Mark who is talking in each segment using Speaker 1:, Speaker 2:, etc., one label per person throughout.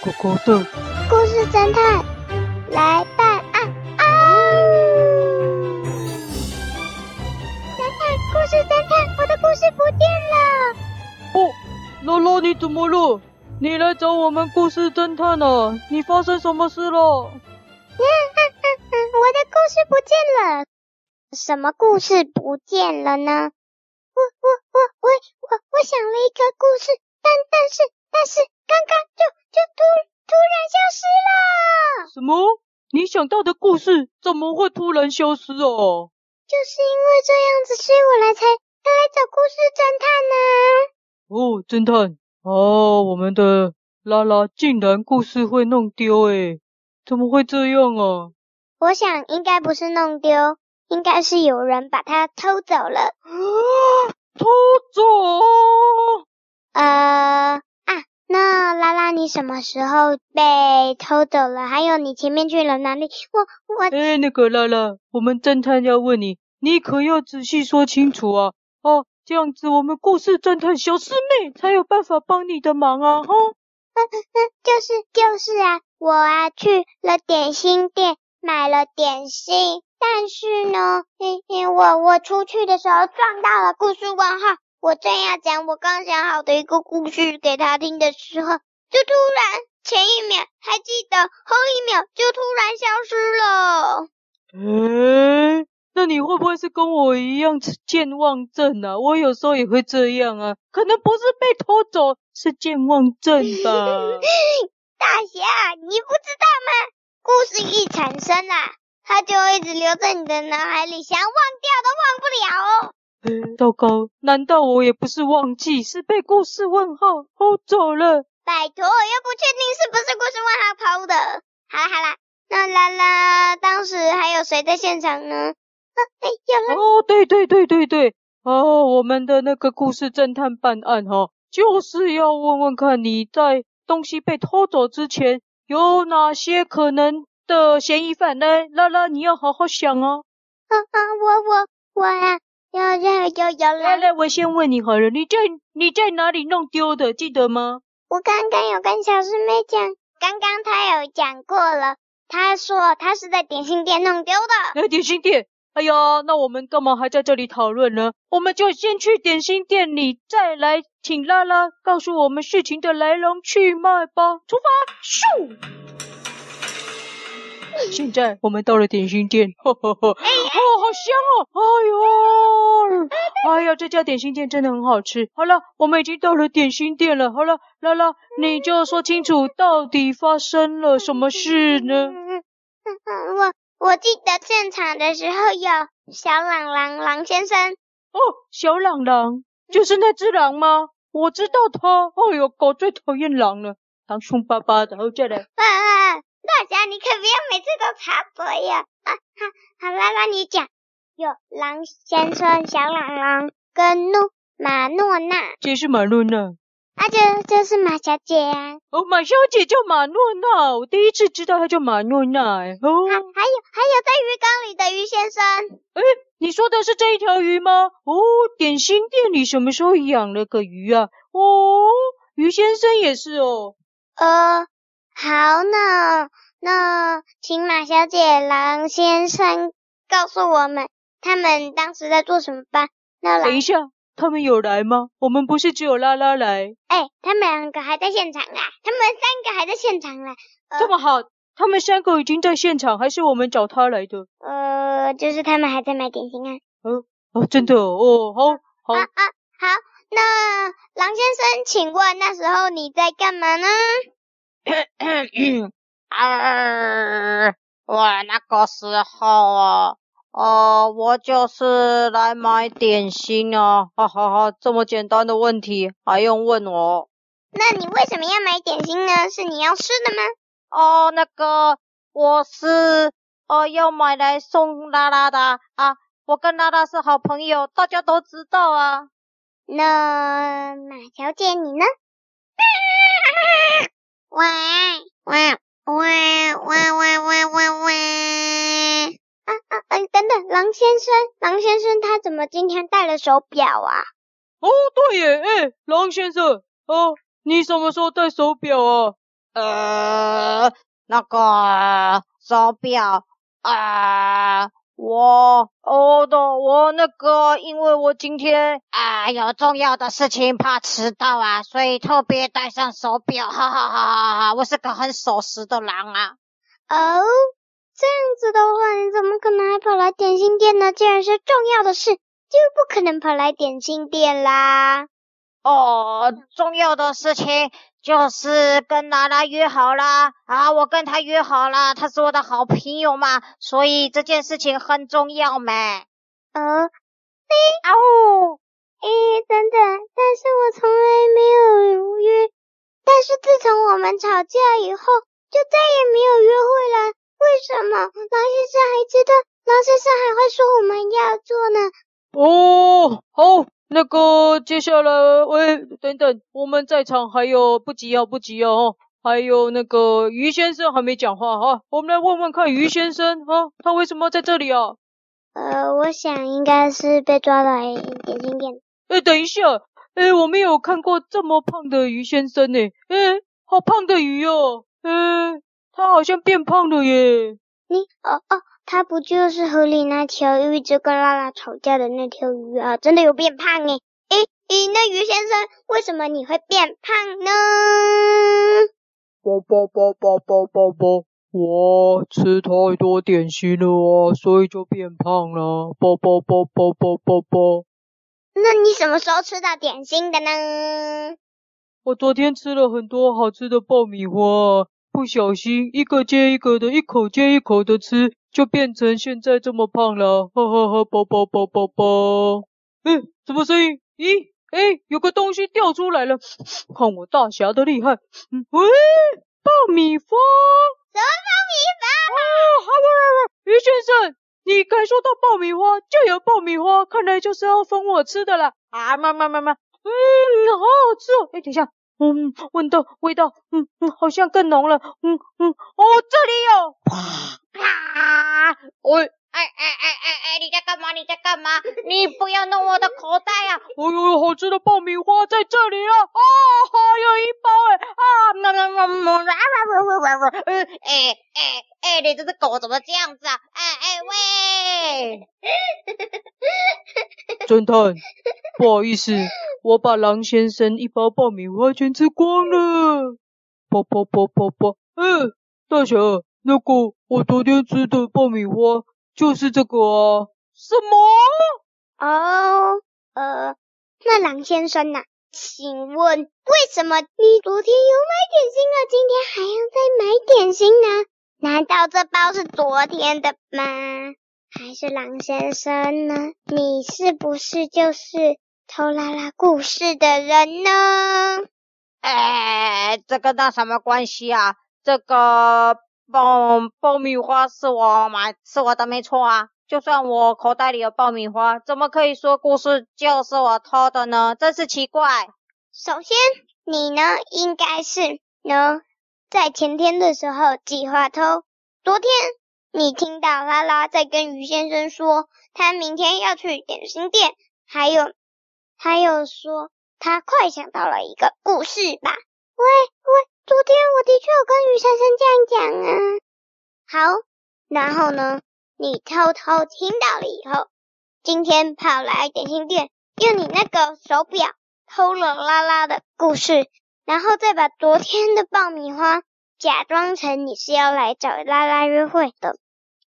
Speaker 1: 狗狗的
Speaker 2: 故事侦探来办案啊！侦探，故事侦探，我的故事不见了。
Speaker 1: 哦，乐乐，你怎么了？你来找我们故事侦探啊？你发生什么事了？
Speaker 2: 嗯嗯嗯嗯，我的故事不见了。什么故事不见了呢？我我我我我我想了一个故事，但但是但是刚刚就就突突然消失了。
Speaker 1: 什么？你想到的故事怎么会突然消失哦？
Speaker 2: 就是因为这样子，所以我来才来来找故事侦探呢。
Speaker 1: 哦，侦探，哦，我们的拉拉竟然故事会弄丢诶，怎么会这样啊？
Speaker 2: 我想应该不是弄丢。应该是有人把它偷走了。啊，
Speaker 1: 偷走？
Speaker 2: 呃啊，那拉拉，你什么时候被偷走了？还有你前面去了哪里？我我……
Speaker 1: 哎，那个拉拉，我们侦探要问你，你可要仔细说清楚啊！哦，这样子我们故事侦探小师妹才有办法帮你的忙啊！哈，
Speaker 2: 嗯嗯，就是就是啊，我啊去了点心店买了点心。但是呢，嘿嘿，我我出去的时候撞到了故事问号。我正要讲我刚想好的一个故事给他听的时候，就突然前一秒还记得，后一秒就突然消失了。
Speaker 1: 嗯，那你会不会是跟我一样健忘症啊？我有时候也会这样啊，可能不是被偷走，是健忘症吧？
Speaker 2: 大侠，你不知道吗？故事一产生啊，它就一直留在你的脑海里，想忘掉都忘不了哦。
Speaker 1: 嗯，糟糕，难道我也不是忘记，是被故事问号偷走了？
Speaker 2: 拜托，又不确定是不是故事问号偷的。好啦好啦，那啦啦当时还有谁在现场呢？啊，哎，有了。
Speaker 1: 哦，对对对对对，哦，我们的那个故事侦探办案哈、哦，就是要问问看你在东西被偷走之前有哪些可能。的嫌疑犯呢？啦啦，你要好好想哦。
Speaker 2: 啊啊，我我我呀，要要要要来。
Speaker 1: 来来，我先问你好了，你在你在哪里弄丢的？记得吗？
Speaker 2: 我刚刚有跟小师妹讲，刚刚她有讲过了。她说她是在点心店弄丢的。
Speaker 1: 哎，点心店？哎呀，那我们干嘛还在这里讨论呢？我们就先去点心店里，再来请拉拉告诉我们事情的来龙去脉吧。出发，咻！现在我们到了点心店，呵呵呵，哎，哦，好香哦，哎呦，哎呀，这家点心店真的很好吃。好了，我们已经到了点心店了。好了，拉拉，你就说清楚到底发生了什么事呢？
Speaker 2: 我我记得现场的时候有小朗朗狼先生。
Speaker 1: 哦，小朗朗就是那只狼吗？我知道他。哎呦，狗最讨厌狼了，狼凶巴巴的。然后再来。
Speaker 2: 啊啊大侠，你可不要每次都插嘴呀！啊，好，好，啦，那你讲。有狼先生、小狼狼跟诺马诺娜。
Speaker 1: 这是马诺娜。
Speaker 2: 啊，这这是马小姐啊。
Speaker 1: 哦，马小姐叫马诺娜，我第一次知道她叫马诺娜。哎，哦。还
Speaker 2: 还有还有在鱼缸里的鱼先生。
Speaker 1: 哎，你说的是这一条鱼吗？哦，点心店里什么时候养了个鱼啊？哦，鱼先生也是哦。
Speaker 2: 呃。好呢，那请马小姐、狼先生告诉我们，他们当时在做什么吧？那
Speaker 1: 等一下，他们有来吗？我们不是只有拉拉来？
Speaker 2: 哎，他们两个还在现场啊，他们三个还在现场啊。
Speaker 1: 呃、这么好，他们三个已经在现场，还是我们找他来的？
Speaker 2: 呃，就是他们还在买点心啊。
Speaker 1: 哦哦，真的哦，好，好
Speaker 2: 啊啊，好。那狼先生，请问那时候你在干嘛呢？
Speaker 3: 啊，我那个时候啊，呃，我就是来买点心啊，哈哈哈，这么简单的问题还用问我？
Speaker 2: 那你为什么要买点心呢？是你要吃的吗？
Speaker 3: 哦，那个我是呃要买来送拉拉的啊，我跟拉拉是好朋友，大家都知道啊。
Speaker 2: 那马小姐你呢？喂喂喂喂喂喂喂喂！啊啊啊！等等，狼先生，狼先生他怎么今天戴了手表啊？
Speaker 1: 哦，对耶，哎，狼先生，哦，你什么时候戴手表啊？
Speaker 3: 呃，那个手表啊。我哦的，我那个，因为我今天啊有重要的事情，怕迟到啊，所以特别带上手表，哈哈哈哈哈！我是个很守时的狼啊。
Speaker 2: 哦，这样子的话，你怎么可能还跑来点心店呢？既然是重要的事，就不可能跑来点心店啦。
Speaker 3: 哦，重要的事情。就是跟拉拉约好啦，啊，我跟她约好了，她是我的好朋友嘛，所以这件事情很重要嘛。
Speaker 2: 呃，哎，哦，哎，等等，但是我从来没有约，但是自从我们吵架以后，就再也没有约会了。为什么？狼先生还知道，狼先生还会说我们要做呢？
Speaker 1: 哦，好。那个，接下来，喂，等等，我们在场还有不急啊，不急啊，哦，还有那个于先生还没讲话哈，我们来问问看于先生啊，他为什么在这里啊？
Speaker 2: 呃，我想应该是被抓来点心店。
Speaker 1: 哎，等一下，哎，我没有看过这么胖的于先生呢，哎，好胖的鱼哦，哎，他好像变胖了耶。
Speaker 2: 你，哦哦。他不就是河里那条一直跟拉拉吵架的那条鱼啊？真的有变胖诶。诶诶，那鱼先生，为什么你会变胖呢？
Speaker 1: 啵啵啵啵啵啵啵，我吃太多点心了啊，所以就变胖了。啵啵啵啵啵啵啵。
Speaker 2: 那你什么时候吃到点心的呢？
Speaker 1: 我昨天吃了很多好吃的爆米花，不小心一个接一个的，一口接一口的吃。就变成现在这么胖了，哈哈哈！啵啵啵啵啵。嗯，什么声音？咦，哎，有个东西掉出来了，看我大侠的厉害！嗯，喂，爆米花？
Speaker 2: 什么爆米花？
Speaker 1: 啊，好玩玩玩！鱼先生，你感受到爆米花就有爆米花，看来就是要分我吃的了。啊，妈妈妈妈，嗯，好好吃哦！哎，等一下，嗯，闻到味道，嗯嗯，好像更浓了，嗯嗯，哦，这里有。
Speaker 3: 啪啪！喂，哎哎哎哎哎，你在干嘛？你在干嘛？你不要弄我的口袋啊！
Speaker 1: 哎呦，好吃的爆米花在这里啊！啊，还有一包哎！啊，喵喵喵喵！啊啊啊啊！
Speaker 3: 哎哎哎，你这只狗怎么这样子啊？哎哎喂！
Speaker 1: 侦探，不好意思，我把狼先生一包爆米花全吃光了。啵啵啵啵啵！嗯，大侠。那个我昨天吃的爆米花就是这个啊？
Speaker 2: 什么？哦，呃，那狼先生呢、啊，请问为什么你昨天有买点心了，今天还要再买点心呢？难道这包是昨天的吗？还是狼先生呢？你是不是就是偷拉拉故事的人呢？
Speaker 3: 哎，这个那什么关系啊？这个。爆爆米花是我买，是我的没错啊。就算我口袋里有爆米花，怎么可以说故事就是我偷的呢？真是奇怪。
Speaker 2: 首先，你呢应该是呢在前天的时候计划偷。昨天你听到拉拉在跟于先生说，他明天要去点心店，还有还有说他快想到了一个故事吧？喂喂。昨天我的确有跟于先生这样讲啊。好，然后呢，你偷偷听到了以后，今天跑来点心店，用你那个手表偷了拉拉的故事，然后再把昨天的爆米花假装成你是要来找拉拉约会的。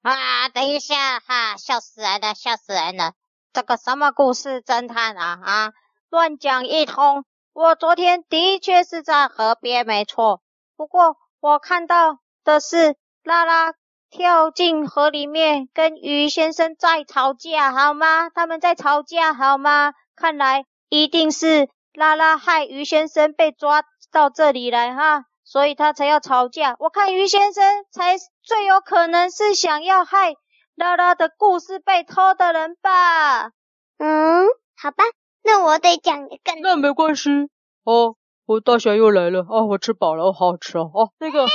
Speaker 3: 啊，等一下哈，笑死人了，笑死人了！这个什么故事侦探啊啊，乱讲一通。我昨天的确是在河边，没错。不过我看到的是拉拉跳进河里面，跟鱼先生在吵架，好吗？他们在吵架，好吗？看来一定是拉拉害鱼先生被抓到这里来哈，所以他才要吵架。我看鱼先生才最有可能是想要害拉拉的故事被偷的人吧？
Speaker 2: 嗯，好吧。那我得讲一个，
Speaker 1: 那没关系哦。我大侠又来了啊！我吃饱了，好好吃哦。哦，那
Speaker 2: 个，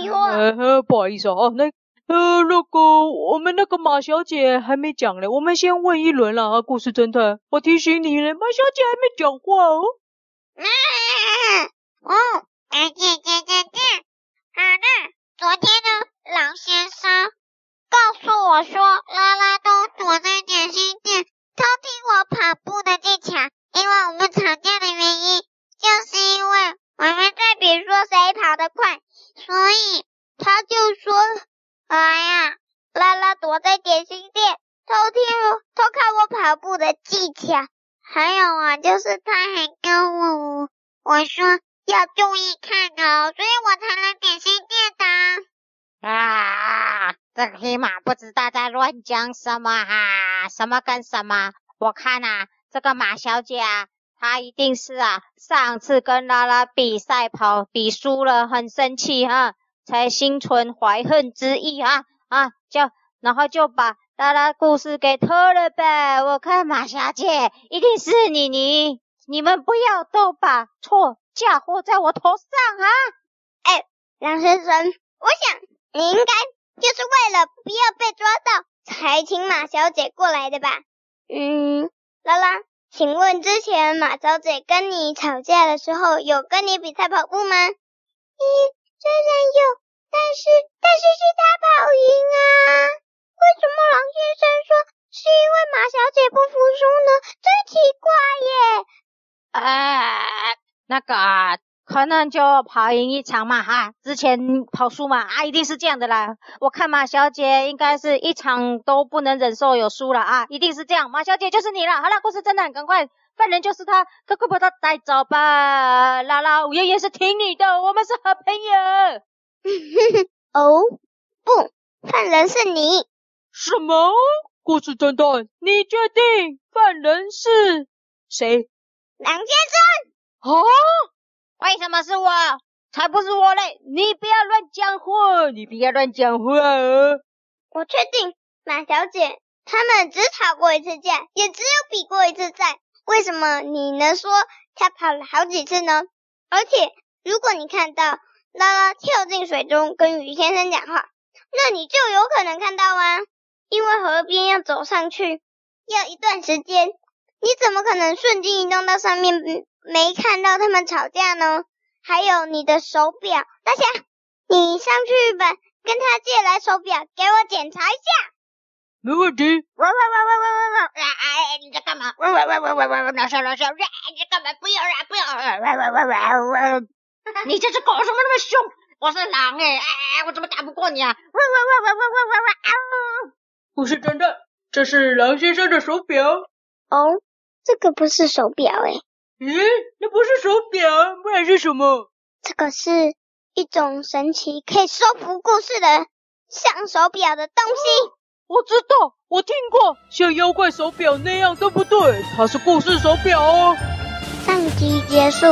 Speaker 1: 哟呵呵不好意思啊那呃那个我们那个马小姐还没讲呢我们先问一轮了啊故事侦探。我提醒你了马小姐还没讲话哦。
Speaker 2: 啊哦啊姐姐再见好的昨天呢狼先生告诉我说拉拉都躲在点心店偷听我跑步的技巧因为我们吵架的原因就是因为我们在比说谁跑得快所以他就说：“哎呀，拉拉躲在点心店偷听我、偷看我跑步的技巧。还有啊，就是他还跟我我说要注意看哦，所以我才来点心店的。”
Speaker 3: 啊，这个黑马不知道在乱讲什么哈、啊，什么跟什么？我看呐、啊，这个马小姐啊，他一定是啊，上次跟拉拉比赛跑比输了，很生气哈、啊，才心存怀恨之意啊啊，就然后就把拉拉故事给偷了呗。我看马小姐一定是你你。你们不要都把错嫁祸在我头上啊！
Speaker 2: 哎，梁先生，我想你应该就是为了不要被抓到，才请马小姐过来的吧？嗯，拉拉，请问之前马小姐跟你吵架的时候，有跟你比赛跑步吗？咦，虽然有，但是但是是他跑赢啊！为什么狼先生说是因为马小姐不服输呢？真奇怪耶！
Speaker 3: 哎，那个啊，可能就跑赢一场嘛哈，之前跑输嘛啊，一定是这样的啦。我看马小姐应该是一场都不能忍受有输了啊，一定是这样。马小姐就是你了。好了，故事侦探，赶快，犯人就是他，赶快把他带走吧。拉拉，我爷爷是听你的，我们是好朋友。
Speaker 2: 哦，不，犯人是你。
Speaker 1: 什么？故事侦探，你确定犯人是谁？
Speaker 2: 梁先生，
Speaker 1: 啊？
Speaker 3: 为什么是我？才不是我嘞！你不要乱讲话，你不要乱讲话哦。
Speaker 2: 我确定，马小姐他们只吵过一次架，也只有比过一次赛。为什么你能说他跑了好几次呢？而且，如果你看到拉拉跳进水中跟鱼先生讲话，那你就有可能看到啊，因为河边要走上去要一段时间。你怎么可能瞬间移动到上面，没看到他们吵架呢？还有你的手表，大侠，你上去吧，跟他借来手表，给我检查一下。
Speaker 1: 没问题。
Speaker 3: 喂喂喂喂喂喂喂！哎，你在干嘛？喂喂喂喂喂喂！老小老小，你在干嘛？不要啊不要！喂喂喂喂喂！你这只狗什么那么凶？我是狼哎哎，我怎么打不过你啊？喂喂喂喂喂喂喂喂！啊！
Speaker 1: 不是真的，这是狼先生的手表。
Speaker 2: 哦。这个不是手表诶。
Speaker 1: 咦，那不是手表，不然是什么？
Speaker 2: 这个是一种神奇可以说服故事的像手表的东西。
Speaker 1: 我知道，我听过，像妖怪手表那样，对不对？它是故事手表哦。
Speaker 2: 上集结束。